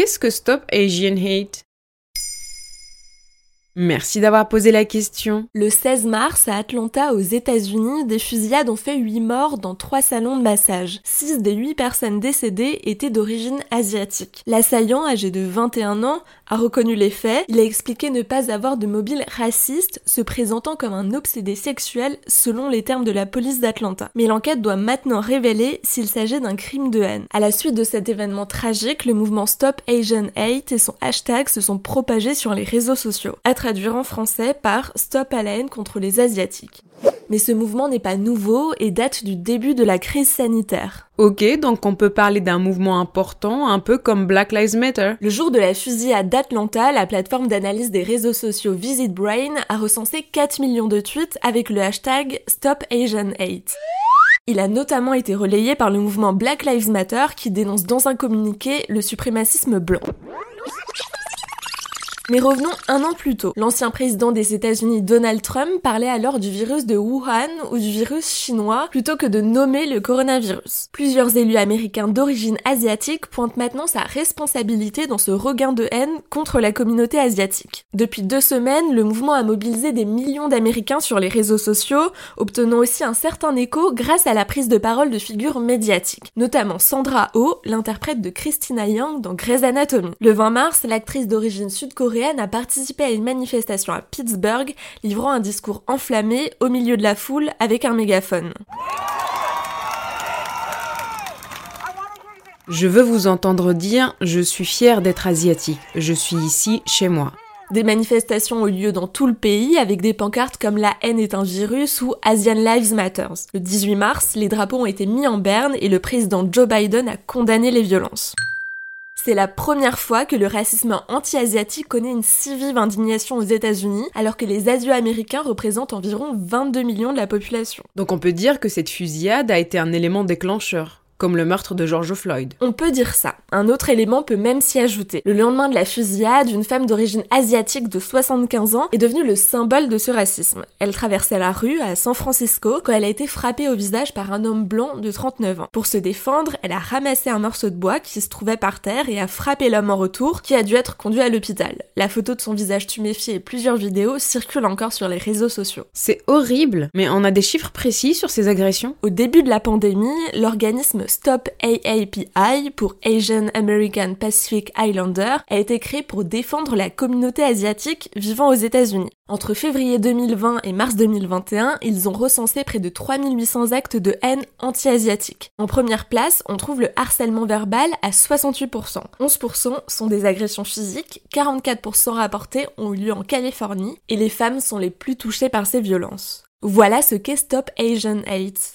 Qu'est-ce que Stop Asian Hate? Merci d'avoir posé la question. Le 16 mars, à Atlanta, aux États-Unis, des fusillades ont fait 8 morts dans 3 salons de massage. 6 des 8 personnes décédées étaient d'origine asiatique. L'assaillant, âgé de 21 ans, a reconnu les faits. Il a expliqué ne pas avoir de mobile raciste, se présentant comme un obsédé sexuel selon les termes de la police d'Atlanta. Mais l'enquête doit maintenant révéler s'il s'agit d'un crime de haine. À la suite de cet événement tragique, le mouvement Stop Asian Hate et son hashtag se sont propagés sur les réseaux sociaux traduire en français par Stop à la haine contre les Asiatiques. Mais ce mouvement n'est pas nouveau et date du début de la crise sanitaire. Ok, donc on peut parler d'un mouvement important, un peu comme Black Lives Matter. Le jour de la fusillade d'Atlanta, la plateforme d'analyse des réseaux sociaux Visit Brain a recensé 4 millions de tweets avec le hashtag Stop Asian Hate. Il a notamment été relayé par le mouvement Black Lives Matter qui dénonce dans un communiqué le suprémacisme blanc. Mais revenons un an plus tôt. L'ancien président des États-Unis Donald Trump parlait alors du virus de Wuhan ou du virus chinois plutôt que de nommer le coronavirus. Plusieurs élus américains d'origine asiatique pointent maintenant sa responsabilité dans ce regain de haine contre la communauté asiatique. Depuis deux semaines, le mouvement a mobilisé des millions d'Américains sur les réseaux sociaux, obtenant aussi un certain écho grâce à la prise de parole de figures médiatiques, notamment Sandra Oh, l'interprète de Christina Yang dans Grey's Anatomy. Le 20 mars, l'actrice d'origine sud-coréenne a participé à une manifestation à Pittsburgh, livrant un discours enflammé au milieu de la foule avec un mégaphone. Je veux vous entendre dire Je suis fière d'être asiatique, je suis ici chez moi. Des manifestations ont lieu dans tout le pays avec des pancartes comme La haine est un virus ou Asian Lives Matters. Le 18 mars, les drapeaux ont été mis en berne et le président Joe Biden a condamné les violences. C'est la première fois que le racisme anti-asiatique connaît une si vive indignation aux États-Unis, alors que les Asio-Américains représentent environ 22 millions de la population. Donc on peut dire que cette fusillade a été un élément déclencheur comme le meurtre de George Floyd. On peut dire ça. Un autre élément peut même s'y ajouter. Le lendemain de la fusillade, une femme d'origine asiatique de 75 ans est devenue le symbole de ce racisme. Elle traversait la rue à San Francisco quand elle a été frappée au visage par un homme blanc de 39 ans. Pour se défendre, elle a ramassé un morceau de bois qui se trouvait par terre et a frappé l'homme en retour, qui a dû être conduit à l'hôpital. La photo de son visage tuméfié et plusieurs vidéos circulent encore sur les réseaux sociaux. C'est horrible, mais on a des chiffres précis sur ces agressions? Au début de la pandémie, l'organisme Stop AAPI pour Asian American Pacific Islander a été créé pour défendre la communauté asiatique vivant aux États-Unis. Entre février 2020 et mars 2021, ils ont recensé près de 3800 actes de haine anti-asiatique. En première place, on trouve le harcèlement verbal à 68%. 11% sont des agressions physiques, 44% rapportés ont eu lieu en Californie, et les femmes sont les plus touchées par ces violences. Voilà ce qu'est Stop Asian Hate.